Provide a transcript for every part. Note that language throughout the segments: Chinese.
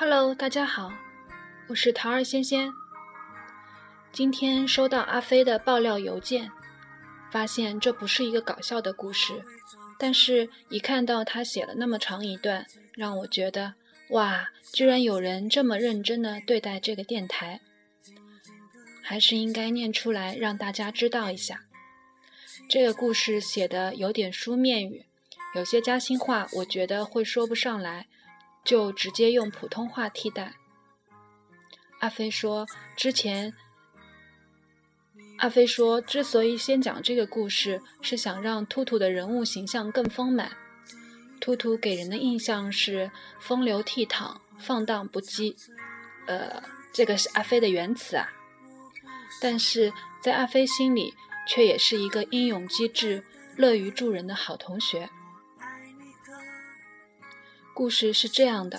Hello，大家好，我是桃儿仙仙。今天收到阿飞的爆料邮件，发现这不是一个搞笑的故事，但是一看到他写了那么长一段，让我觉得哇，居然有人这么认真的对待这个电台，还是应该念出来让大家知道一下。这个故事写的有点书面语，有些嘉兴话我觉得会说不上来，就直接用普通话替代。阿飞说之前。阿飞说：“之所以先讲这个故事，是想让兔兔的人物形象更丰满。兔兔给人的印象是风流倜傥、放荡不羁。呃，这个是阿飞的原词啊。但是在阿飞心里，却也是一个英勇机智、乐于助人的好同学。故事是这样的。”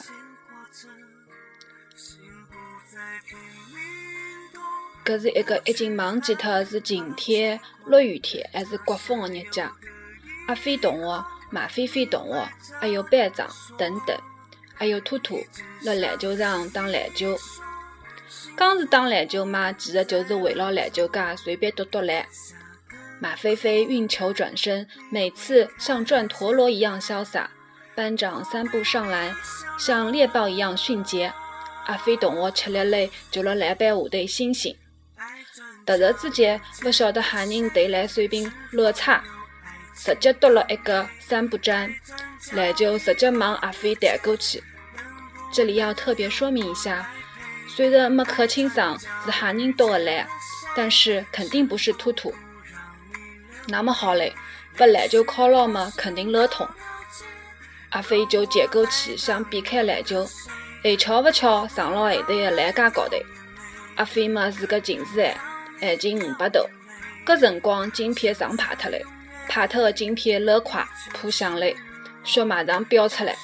搿是一个已经忘记脱是晴天、落雨天还是刮风的日脚。阿飞同学、马飞飞同学，还有班长等等，还有兔兔辣篮球场打篮球。讲是打篮球嘛，其实就是围绕篮球架随便跺跺篮。马飞飞运球转身，每次像转陀螺一样潇洒。班长三步上篮，像猎豹一样迅捷。阿飞同学吃力嘞，就辣篮板下头星星。突然之间，不晓得何人投篮水平落差，直接夺了一个三不沾，篮球直接往阿飞弹过去。这里要特别说明一下，虽然没看清桑是何人夺的篮，但是肯定不是兔兔。那么好嘞，把篮球敲牢嘛，肯定勒痛。阿飞就接过去想避开篮球，还，巧不巧撞了后头的栏杆高头。阿飞嘛是个近视眼。眼睛五百度，搿辰光镜片撞坏脱了，坏脱的镜片漏快破响了，血马上飙出来。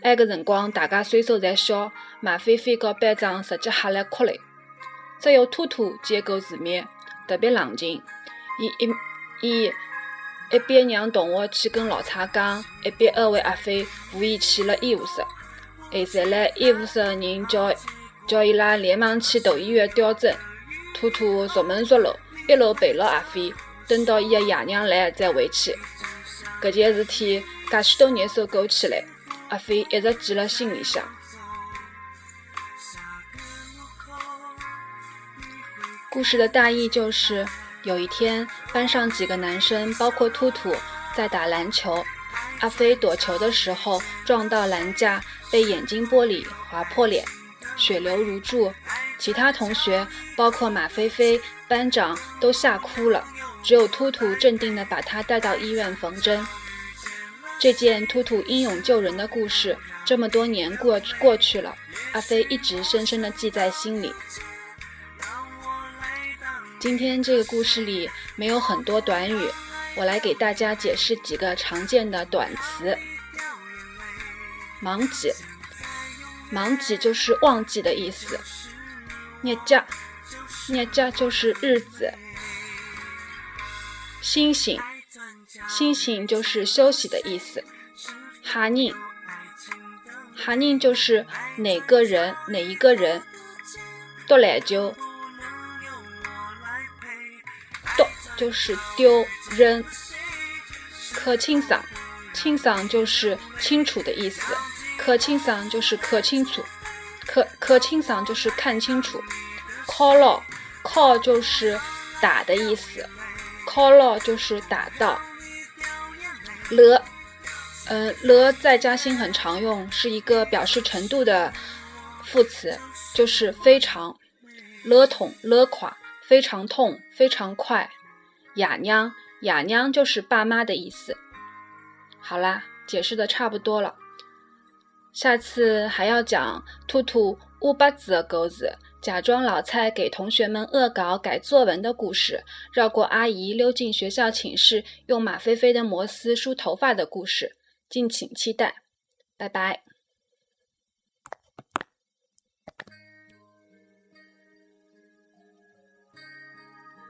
埃个辰光大家岁数侪笑，马飞飞和班长直接吓来哭了。只有兔兔见过世面，特别冷静。伊一伊一边让同学去跟老蔡讲，一边安慰阿飞，扶伊去了医务室。后头来医务室的人叫叫伊拉连忙去大医院吊针。兔兔熟门熟路，一路陪牢阿飞，等到伊的爷娘来再回去。搿件事体介许多年数过去了，阿飞一直记辣心里向。故事的大意就是，有一天班上几个男生，包括兔兔，在打篮球。阿飞躲球的时候撞到篮架，被眼镜玻璃划破脸，血流如注。其他同学，包括马飞飞、班长，都吓哭了。只有突突镇定地把他带到医院缝针。这件突突英勇救人的故事，这么多年过过去了，阿飞一直深深地记在心里。今天这个故事里没有很多短语，我来给大家解释几个常见的短词。忙记，忙记就是忘记的意思。日假，日假就是日子。星星，星星就是休息的意思。哈人，哈人就是哪个人，哪一个人。丢篮球，就是丢扔。可清爽，清爽就是清楚的意思。可清爽就是可清楚。可可清爽就是看清楚，call 了，call 就是打的意思，call 了就是打到。了，嗯，了在嘉兴很常用，是一个表示程度的副词，就是非常，了痛了垮，非常痛，非常快。哑娘，哑娘就是爸妈的意思。好啦，解释的差不多了。下次还要讲兔兔乌八子的故事，假装老蔡给同学们恶搞改作文的故事，绕过阿姨溜进学校寝室用马飞飞的摩丝梳头发的故事，敬请期待，拜拜。